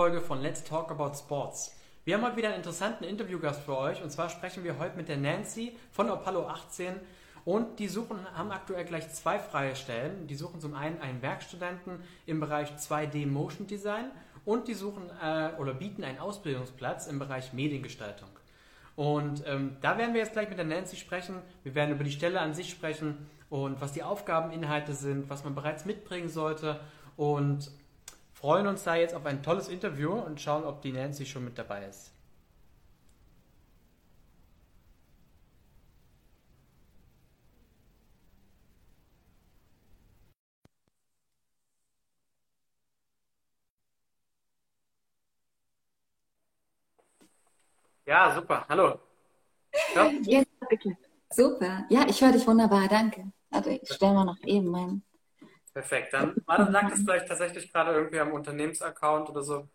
Folge von Let's Talk About Sports. Wir haben heute wieder einen interessanten Interviewgast für euch und zwar sprechen wir heute mit der Nancy von Apollo 18 und die suchen, haben aktuell gleich zwei freie Stellen. Die suchen zum einen einen Werkstudenten im Bereich 2D Motion Design und die suchen äh, oder bieten einen Ausbildungsplatz im Bereich Mediengestaltung. Und ähm, da werden wir jetzt gleich mit der Nancy sprechen. Wir werden über die Stelle an sich sprechen und was die Aufgabeninhalte sind, was man bereits mitbringen sollte und freuen uns da jetzt auf ein tolles Interview und schauen, ob die Nancy schon mit dabei ist. Ja, super. Hallo. Ja, Super. Ja, ich höre dich wunderbar. Danke. Also ich stelle mal noch eben meinen Perfekt. Dann lag es vielleicht tatsächlich gerade irgendwie am Unternehmensaccount oder so.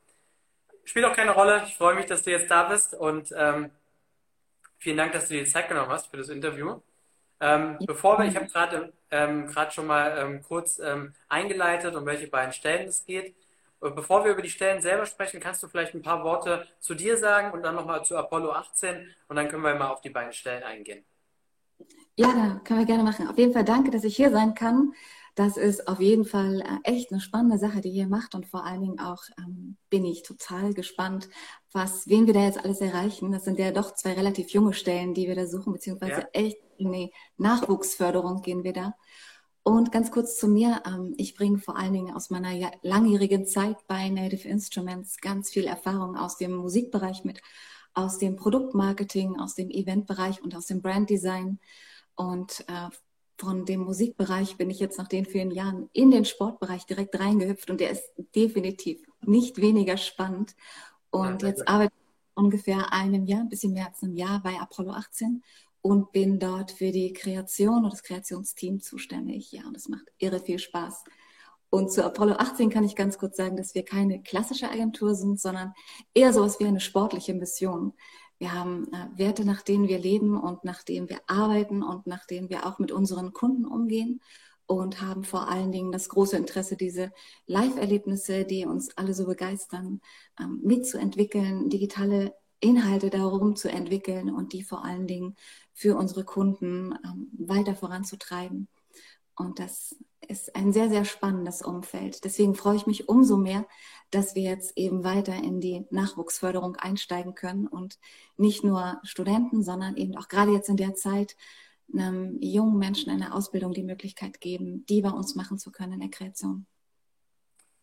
Spielt auch keine Rolle. Ich freue mich, dass du jetzt da bist und ähm, vielen Dank, dass du dir die Zeit genommen hast für das Interview. Ähm, bevor wir, ich habe gerade ähm, schon mal ähm, kurz ähm, eingeleitet, um welche beiden Stellen es geht. Bevor wir über die Stellen selber sprechen, kannst du vielleicht ein paar Worte zu dir sagen und dann nochmal zu Apollo 18 und dann können wir mal auf die beiden Stellen eingehen. Ja, da können wir gerne machen. Auf jeden Fall danke, dass ich hier sein kann. Das ist auf jeden Fall äh, echt eine spannende Sache, die ihr macht. Und vor allen Dingen auch ähm, bin ich total gespannt, was, wen wir da jetzt alles erreichen. Das sind ja doch zwei relativ junge Stellen, die wir da suchen, beziehungsweise ja. echt in die Nachwuchsförderung gehen wir da. Und ganz kurz zu mir. Ähm, ich bringe vor allen Dingen aus meiner langjährigen Zeit bei Native Instruments ganz viel Erfahrung aus dem Musikbereich mit, aus dem Produktmarketing, aus dem Eventbereich und aus dem Branddesign. Und äh, von dem Musikbereich bin ich jetzt nach den vielen Jahren in den Sportbereich direkt reingehüpft und der ist definitiv nicht weniger spannend. Und ja, jetzt arbeite ich ungefähr einem Jahr, ein bisschen mehr als einem Jahr bei Apollo 18 und bin dort für die Kreation und das Kreationsteam zuständig. Ja, und es macht irre viel Spaß. Und zu Apollo 18 kann ich ganz kurz sagen, dass wir keine klassische Agentur sind, sondern eher sowas wie eine sportliche Mission. Wir haben äh, Werte, nach denen wir leben und nach denen wir arbeiten und nach denen wir auch mit unseren Kunden umgehen und haben vor allen Dingen das große Interesse, diese Live-Erlebnisse, die uns alle so begeistern, ähm, mitzuentwickeln, digitale Inhalte darum zu entwickeln und die vor allen Dingen für unsere Kunden ähm, weiter voranzutreiben. Und das ist ein sehr, sehr spannendes Umfeld. Deswegen freue ich mich umso mehr, dass wir jetzt eben weiter in die Nachwuchsförderung einsteigen können und nicht nur Studenten, sondern eben auch gerade jetzt in der Zeit einem jungen Menschen in der Ausbildung die Möglichkeit geben, die bei uns machen zu können in der Kreation.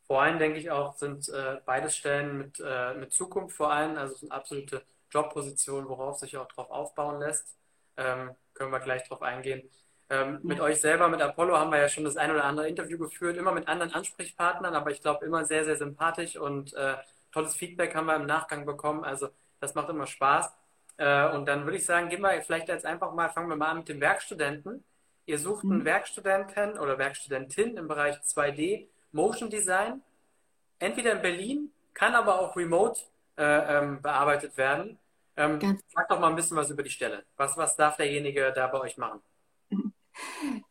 Vor allem denke ich auch, sind äh, beides Stellen mit, äh, mit Zukunft vor allem, also sind absolute Jobpositionen, worauf sich auch drauf aufbauen lässt. Ähm, können wir gleich drauf eingehen. Ähm, mit euch selber, mit Apollo, haben wir ja schon das ein oder andere Interview geführt, immer mit anderen Ansprechpartnern, aber ich glaube immer sehr, sehr sympathisch und äh, tolles Feedback haben wir im Nachgang bekommen. Also das macht immer Spaß. Äh, und dann würde ich sagen, gehen wir vielleicht jetzt einfach mal, fangen wir mal an mit dem Werkstudenten. Ihr sucht einen mhm. Werkstudenten oder Werkstudentin im Bereich 2D Motion Design, entweder in Berlin, kann aber auch remote äh, ähm, bearbeitet werden. Ähm, sag doch mal ein bisschen was über die Stelle. Was, was darf derjenige da bei euch machen?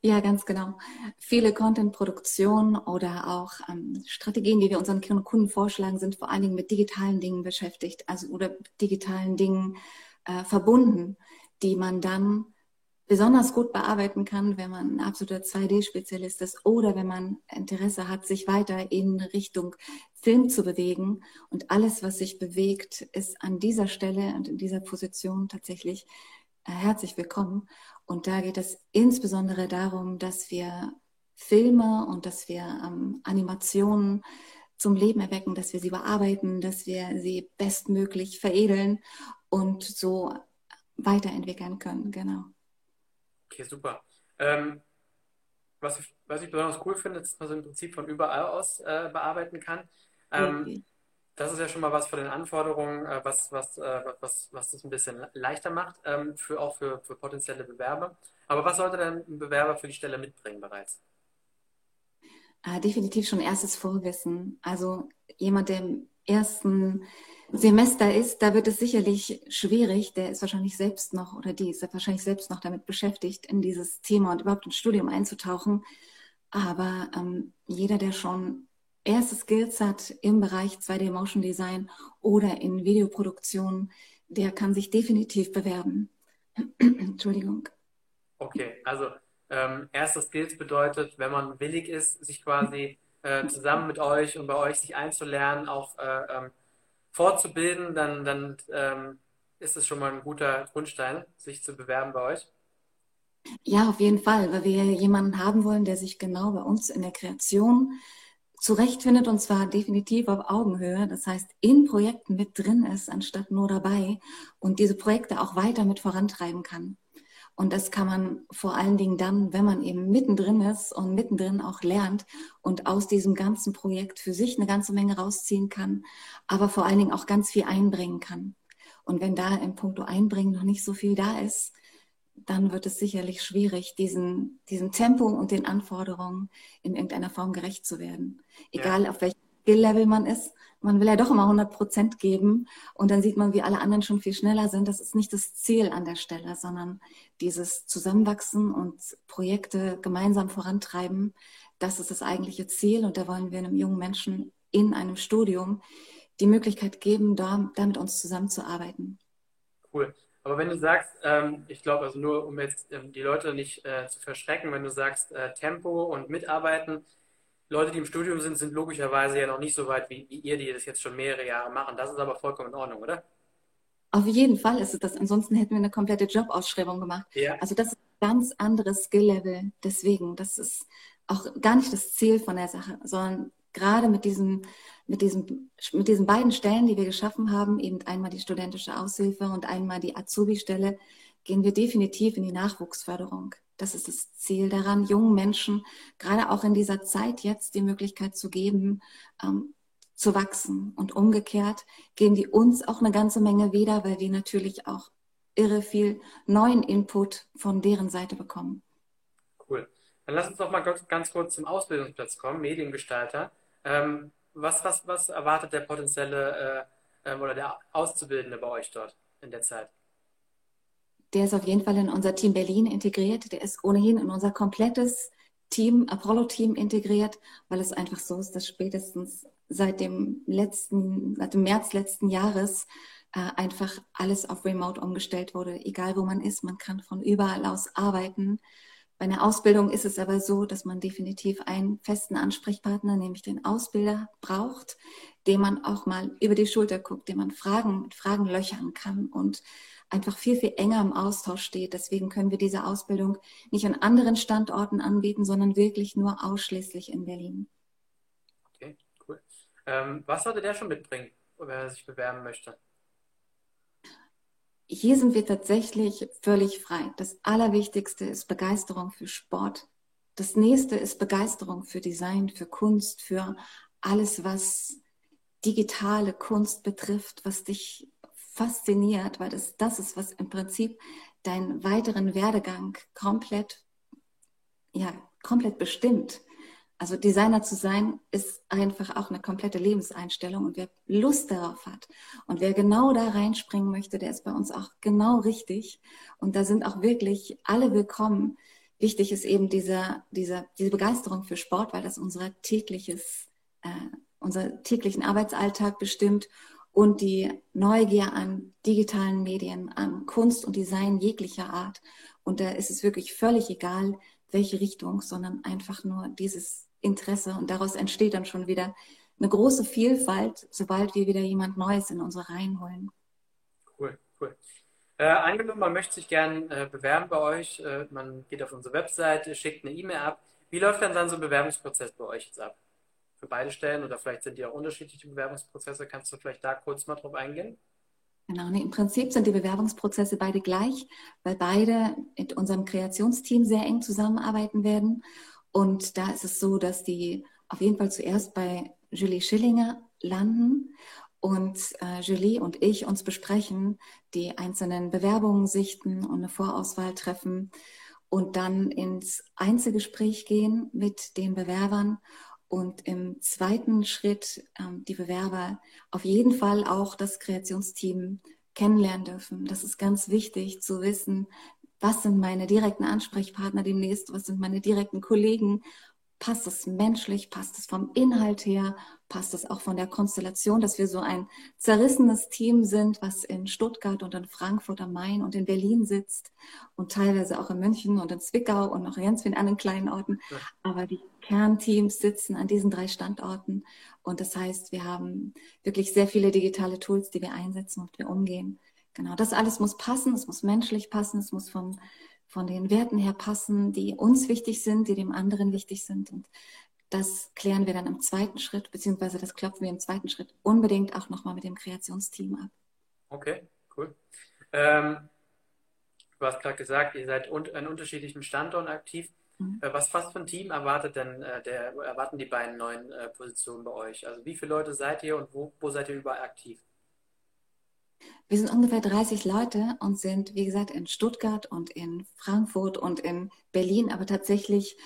Ja, ganz genau. Viele Content-Produktionen oder auch ähm, Strategien, die wir unseren Kunden vorschlagen, sind vor allen Dingen mit digitalen Dingen beschäftigt, also oder digitalen Dingen äh, verbunden, die man dann besonders gut bearbeiten kann, wenn man ein absoluter 2D-Spezialist ist oder wenn man Interesse hat, sich weiter in Richtung Film zu bewegen. Und alles, was sich bewegt, ist an dieser Stelle und in dieser Position tatsächlich äh, herzlich willkommen. Und da geht es insbesondere darum, dass wir Filme und dass wir ähm, Animationen zum Leben erwecken, dass wir sie bearbeiten, dass wir sie bestmöglich veredeln und so weiterentwickeln können. Genau. Okay, super. Ähm, was, ich, was ich besonders cool finde, ist, dass man so im Prinzip von überall aus äh, bearbeiten kann. Ähm, okay das ist ja schon mal was von den Anforderungen, äh, was, was, äh, was, was das ein bisschen leichter macht, ähm, für, auch für, für potenzielle Bewerber. Aber was sollte denn ein Bewerber für die Stelle mitbringen bereits? Äh, definitiv schon erstes Vorwissen. Also jemand, der im ersten Semester ist, da wird es sicherlich schwierig. Der ist wahrscheinlich selbst noch oder die ist wahrscheinlich selbst noch damit beschäftigt, in dieses Thema und überhaupt ins Studium einzutauchen. Aber ähm, jeder, der schon erste Skills hat im Bereich 2D Motion Design oder in Videoproduktion, der kann sich definitiv bewerben. Entschuldigung. Okay, also ähm, erste Skills bedeutet, wenn man willig ist, sich quasi äh, zusammen mit euch und bei euch sich einzulernen, auch äh, ähm, fortzubilden, dann, dann ähm, ist es schon mal ein guter Grundstein, sich zu bewerben bei euch. Ja, auf jeden Fall, weil wir jemanden haben wollen, der sich genau bei uns in der Kreation zurechtfindet und zwar definitiv auf Augenhöhe. Das heißt, in Projekten mit drin ist, anstatt nur dabei und diese Projekte auch weiter mit vorantreiben kann. Und das kann man vor allen Dingen dann, wenn man eben mittendrin ist und mittendrin auch lernt und aus diesem ganzen Projekt für sich eine ganze Menge rausziehen kann, aber vor allen Dingen auch ganz viel einbringen kann. Und wenn da im Punkto Einbringen noch nicht so viel da ist, dann wird es sicherlich schwierig, diesen, diesem Tempo und den Anforderungen in irgendeiner Form gerecht zu werden. Egal ja. auf welchem Skill-Level man ist, man will ja doch immer 100 Prozent geben und dann sieht man, wie alle anderen schon viel schneller sind. Das ist nicht das Ziel an der Stelle, sondern dieses Zusammenwachsen und Projekte gemeinsam vorantreiben, das ist das eigentliche Ziel und da wollen wir einem jungen Menschen in einem Studium die Möglichkeit geben, da, da mit uns zusammenzuarbeiten. Cool. Aber wenn du sagst, ähm, ich glaube, also nur um jetzt ähm, die Leute nicht äh, zu verschrecken, wenn du sagst äh, Tempo und Mitarbeiten, Leute, die im Studium sind, sind logischerweise ja noch nicht so weit wie, wie ihr, die das jetzt schon mehrere Jahre machen. Das ist aber vollkommen in Ordnung, oder? Auf jeden Fall ist es das. Ansonsten hätten wir eine komplette Jobausschreibung gemacht. Ja. Also das ist ein ganz anderes Skill-Level. Deswegen, das ist auch gar nicht das Ziel von der Sache, sondern gerade mit diesen, mit diesen, mit diesen beiden Stellen, die wir geschaffen haben, eben einmal die studentische Aushilfe und einmal die Azubi-Stelle, gehen wir definitiv in die Nachwuchsförderung. Das ist das Ziel daran, jungen Menschen gerade auch in dieser Zeit jetzt die Möglichkeit zu geben, ähm, zu wachsen. Und umgekehrt geben die uns auch eine ganze Menge wieder, weil wir natürlich auch irre viel neuen Input von deren Seite bekommen. Cool. Dann lass uns doch mal ganz kurz zum Ausbildungsplatz kommen, Mediengestalter. Ähm, was, was, was erwartet der potenzielle äh, ähm, oder der Auszubildende bei euch dort in der Zeit? Der ist auf jeden Fall in unser Team Berlin integriert. Der ist ohnehin in unser komplettes Team, Apollo-Team integriert, weil es einfach so ist, dass spätestens seit dem letzten, seit dem März letzten Jahres äh, einfach alles auf Remote umgestellt wurde. Egal wo man ist, man kann von überall aus arbeiten. Bei einer Ausbildung ist es aber so, dass man definitiv einen festen Ansprechpartner, nämlich den Ausbilder, braucht, dem man auch mal über die Schulter guckt, dem man Fragen mit Fragen löchern kann und einfach viel, viel enger im Austausch steht. Deswegen können wir diese Ausbildung nicht an anderen Standorten anbieten, sondern wirklich nur ausschließlich in Berlin. Okay, cool. Ähm, was sollte der schon mitbringen, wenn er sich bewerben möchte? Hier sind wir tatsächlich völlig frei. Das Allerwichtigste ist Begeisterung für Sport. Das nächste ist Begeisterung für Design, für Kunst, für alles, was digitale Kunst betrifft, was dich fasziniert, weil das das ist, was im Prinzip deinen weiteren Werdegang komplett, ja, komplett bestimmt. Also Designer zu sein ist einfach auch eine komplette Lebenseinstellung und wer Lust darauf hat und wer genau da reinspringen möchte, der ist bei uns auch genau richtig. Und da sind auch wirklich alle willkommen. Wichtig ist eben diese, diese, diese Begeisterung für Sport, weil das unser tägliches, äh, unser täglichen Arbeitsalltag bestimmt und die Neugier an digitalen Medien, an Kunst und Design jeglicher Art. Und da ist es wirklich völlig egal, welche Richtung, sondern einfach nur dieses Interesse und daraus entsteht dann schon wieder eine große Vielfalt, sobald wir wieder jemand Neues in unsere Reihen holen. Cool, cool. Äh, angenommen, man möchte sich gern äh, bewerben bei euch, äh, man geht auf unsere Webseite, schickt eine E-Mail ab. Wie läuft dann, dann so ein Bewerbungsprozess bei euch jetzt ab? Für beide Stellen oder vielleicht sind die auch unterschiedliche Bewerbungsprozesse. Kannst du vielleicht da kurz mal drauf eingehen? Genau, nee, im Prinzip sind die Bewerbungsprozesse beide gleich, weil beide mit unserem Kreationsteam sehr eng zusammenarbeiten werden und da ist es so, dass die auf jeden Fall zuerst bei Julie Schillinger landen und äh, Julie und ich uns besprechen, die einzelnen Bewerbungen sichten und eine Vorauswahl treffen und dann ins Einzelgespräch gehen mit den Bewerbern und im zweiten Schritt ähm, die Bewerber auf jeden Fall auch das Kreationsteam kennenlernen dürfen. Das ist ganz wichtig zu wissen, was sind meine direkten Ansprechpartner demnächst, was sind meine direkten Kollegen, passt es menschlich, passt es vom Inhalt her, passt es auch von der Konstellation, dass wir so ein zerrissenes Team sind, was in Stuttgart und in Frankfurt am Main und in Berlin sitzt und teilweise auch in München und in Zwickau und noch ganz vielen anderen kleinen Orten. Aber die Kernteams sitzen an diesen drei Standorten. Und das heißt, wir haben wirklich sehr viele digitale Tools, die wir einsetzen und wir umgehen. Genau, das alles muss passen, es muss menschlich passen, es muss vom von den Werten her passen, die uns wichtig sind, die dem anderen wichtig sind. Und das klären wir dann im zweiten Schritt, beziehungsweise das klopfen wir im zweiten Schritt unbedingt auch nochmal mit dem Kreationsteam ab. Okay, cool. Ähm, du hast gerade gesagt, ihr seid un an unterschiedlichen Standorten aktiv. Mhm. Äh, was fast ein Team erwartet denn äh, der, erwarten die beiden neuen äh, Positionen bei euch? Also wie viele Leute seid ihr und wo, wo seid ihr überall aktiv? Wir sind ungefähr 30 Leute und sind, wie gesagt, in Stuttgart und in Frankfurt und in Berlin. Aber tatsächlich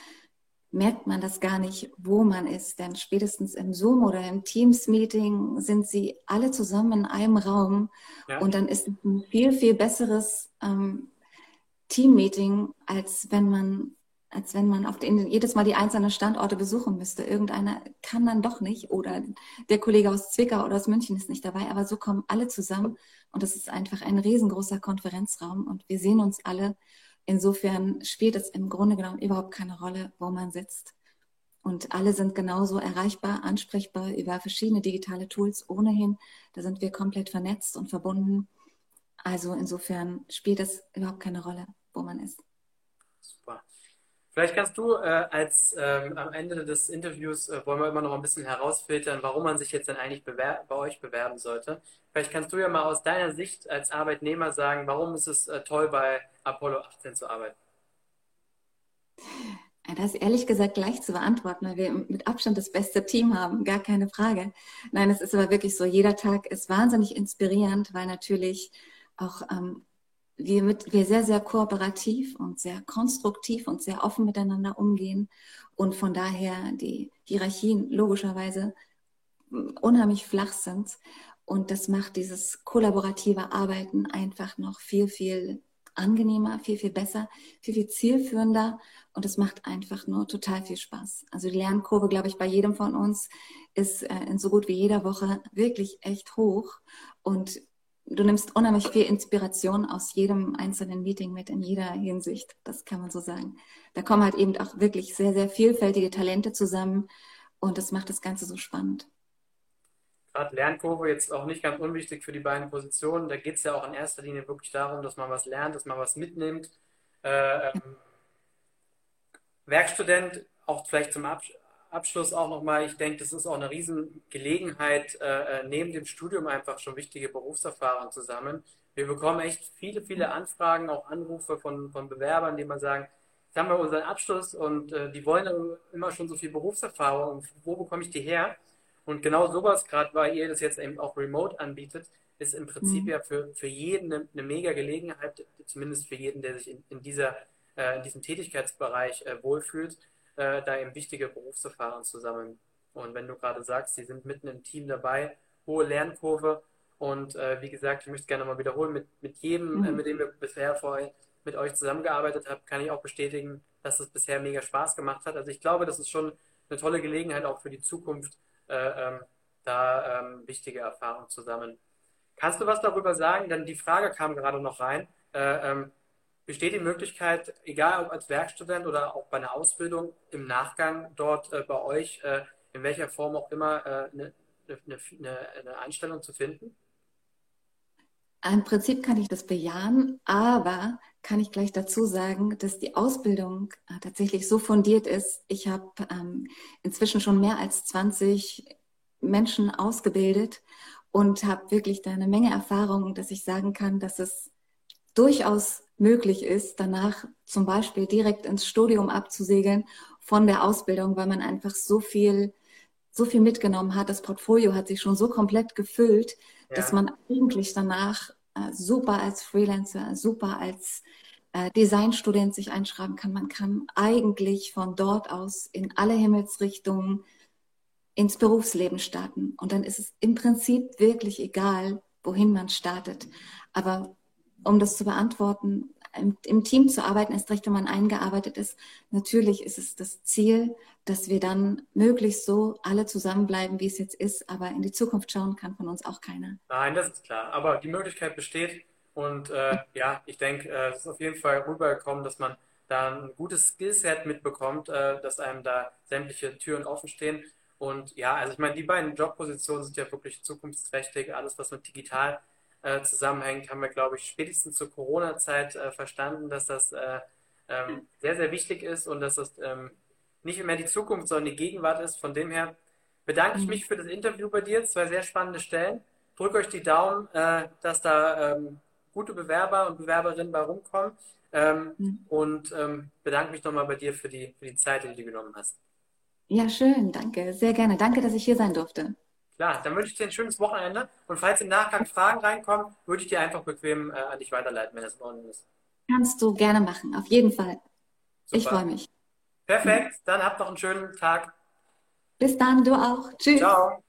merkt man das gar nicht, wo man ist. Denn spätestens im Zoom oder im Teams-Meeting sind sie alle zusammen in einem Raum. Ja. Und dann ist ein viel, viel besseres ähm, Team-Meeting, als wenn man als wenn man auf den, jedes Mal die einzelnen Standorte besuchen müsste. Irgendeiner kann dann doch nicht oder der Kollege aus Zwickau oder aus München ist nicht dabei, aber so kommen alle zusammen und es ist einfach ein riesengroßer Konferenzraum und wir sehen uns alle. Insofern spielt es im Grunde genommen überhaupt keine Rolle, wo man sitzt. Und alle sind genauso erreichbar, ansprechbar über verschiedene digitale Tools ohnehin. Da sind wir komplett vernetzt und verbunden. Also insofern spielt es überhaupt keine Rolle, wo man ist. Super. Vielleicht kannst du äh, als ähm, am Ende des Interviews äh, wollen wir immer noch ein bisschen herausfiltern, warum man sich jetzt dann eigentlich bei euch bewerben sollte. Vielleicht kannst du ja mal aus deiner Sicht als Arbeitnehmer sagen, warum ist es äh, toll, bei Apollo 18 zu arbeiten? Das ist ehrlich gesagt gleich zu beantworten, weil wir mit Abstand das beste Team haben, gar keine Frage. Nein, es ist aber wirklich so, jeder Tag ist wahnsinnig inspirierend, weil natürlich auch ähm, wir, mit, wir sehr, sehr kooperativ und sehr konstruktiv und sehr offen miteinander umgehen und von daher die Hierarchien logischerweise unheimlich flach sind. Und das macht dieses kollaborative Arbeiten einfach noch viel, viel angenehmer, viel, viel besser, viel, viel zielführender und es macht einfach nur total viel Spaß. Also die Lernkurve, glaube ich, bei jedem von uns ist äh, in so gut wie jeder Woche wirklich echt hoch und du nimmst unheimlich viel Inspiration aus jedem einzelnen Meeting mit in jeder Hinsicht. Das kann man so sagen. Da kommen halt eben auch wirklich sehr, sehr vielfältige Talente zusammen und das macht das Ganze so spannend. Gerade Lernkurve jetzt auch nicht ganz unwichtig für die beiden Positionen. Da geht es ja auch in erster Linie wirklich darum, dass man was lernt, dass man was mitnimmt. Äh, ähm, Werkstudent, auch vielleicht zum Abschluss Abschluss auch nochmal, ich denke, das ist auch eine Riesengelegenheit, äh, äh, neben dem Studium einfach schon wichtige Berufserfahrung zu sammeln. Wir bekommen echt viele, viele Anfragen, auch Anrufe von, von Bewerbern, die mal sagen, jetzt haben wir unseren Abschluss und äh, die wollen immer schon so viel Berufserfahrung. Wo bekomme ich die her? Und genau sowas, gerade weil ihr das jetzt eben auch remote anbietet, ist im Prinzip mhm. ja für, für jeden eine, eine, mega Gelegenheit, zumindest für jeden, der sich in, in, dieser, äh, in diesem Tätigkeitsbereich äh, wohlfühlt, äh, da eben wichtige Berufserfahrungen zu sammeln. Und wenn du gerade sagst, sie sind mitten im Team dabei, hohe Lernkurve und äh, wie gesagt, ich möchte es gerne mal wiederholen, mit, mit jedem, äh, mhm. mit dem wir bisher vorher mit euch zusammengearbeitet haben, kann ich auch bestätigen, dass es bisher mega Spaß gemacht hat. Also ich glaube, das ist schon eine tolle Gelegenheit auch für die Zukunft, äh, ähm, da ähm, wichtige Erfahrungen zu sammeln. Kannst du was darüber sagen? Denn die Frage kam gerade noch rein. Äh, ähm, besteht die Möglichkeit, egal ob als Werkstudent oder auch bei einer Ausbildung, im Nachgang dort äh, bei euch, äh, in welcher Form auch immer, äh, eine, eine, eine Einstellung zu finden? Im Prinzip kann ich das bejahen, aber kann ich gleich dazu sagen, dass die Ausbildung äh, tatsächlich so fundiert ist. Ich habe ähm, inzwischen schon mehr als 20 Menschen ausgebildet und habe wirklich da eine Menge Erfahrung, dass ich sagen kann, dass es durchaus möglich ist, danach zum Beispiel direkt ins Studium abzusegeln von der Ausbildung, weil man einfach so viel, so viel mitgenommen hat. Das Portfolio hat sich schon so komplett gefüllt, ja. dass man eigentlich danach äh, super als Freelancer, super als äh, Designstudent sich einschreiben kann. Man kann eigentlich von dort aus in alle Himmelsrichtungen ins Berufsleben starten. Und dann ist es im Prinzip wirklich egal, wohin man startet. Aber um das zu beantworten, im, im, Team zu arbeiten, erst recht, wenn man eingearbeitet ist. Natürlich ist es das Ziel, dass wir dann möglichst so alle zusammenbleiben, wie es jetzt ist, aber in die Zukunft schauen kann von uns auch keiner. Nein, das ist klar. Aber die Möglichkeit besteht und äh, ja, ich denke, äh, es ist auf jeden Fall rübergekommen, dass man da ein gutes Skillset mitbekommt, äh, dass einem da sämtliche Türen offen stehen. Und ja, also ich meine, die beiden Jobpositionen sind ja wirklich zukunftsträchtig. Alles, was mit digital äh, zusammenhängt, haben wir, glaube ich, spätestens zur Corona-Zeit äh, verstanden, dass das äh, ähm, sehr, sehr wichtig ist und dass das ähm, nicht mehr die Zukunft, sondern die Gegenwart ist. Von dem her bedanke ich mhm. mich für das Interview bei dir. Zwei sehr spannende Stellen. Drückt euch die Daumen, äh, dass da ähm, gute Bewerber und Bewerberinnen bei rumkommen. Ähm, mhm. Und ähm, bedanke mich nochmal bei dir für die, für die Zeit, die du dir genommen hast. Ja, schön, danke, sehr gerne. Danke, dass ich hier sein durfte. Klar, dann wünsche ich dir ein schönes Wochenende. Und falls im Nachgang Fragen reinkommen, würde ich dir einfach bequem äh, an dich weiterleiten, wenn das in Ordnung ist. Kannst du gerne machen, auf jeden Fall. Super. Ich freue mich. Perfekt, dann habt noch einen schönen Tag. Bis dann, du auch. Tschüss. Ciao.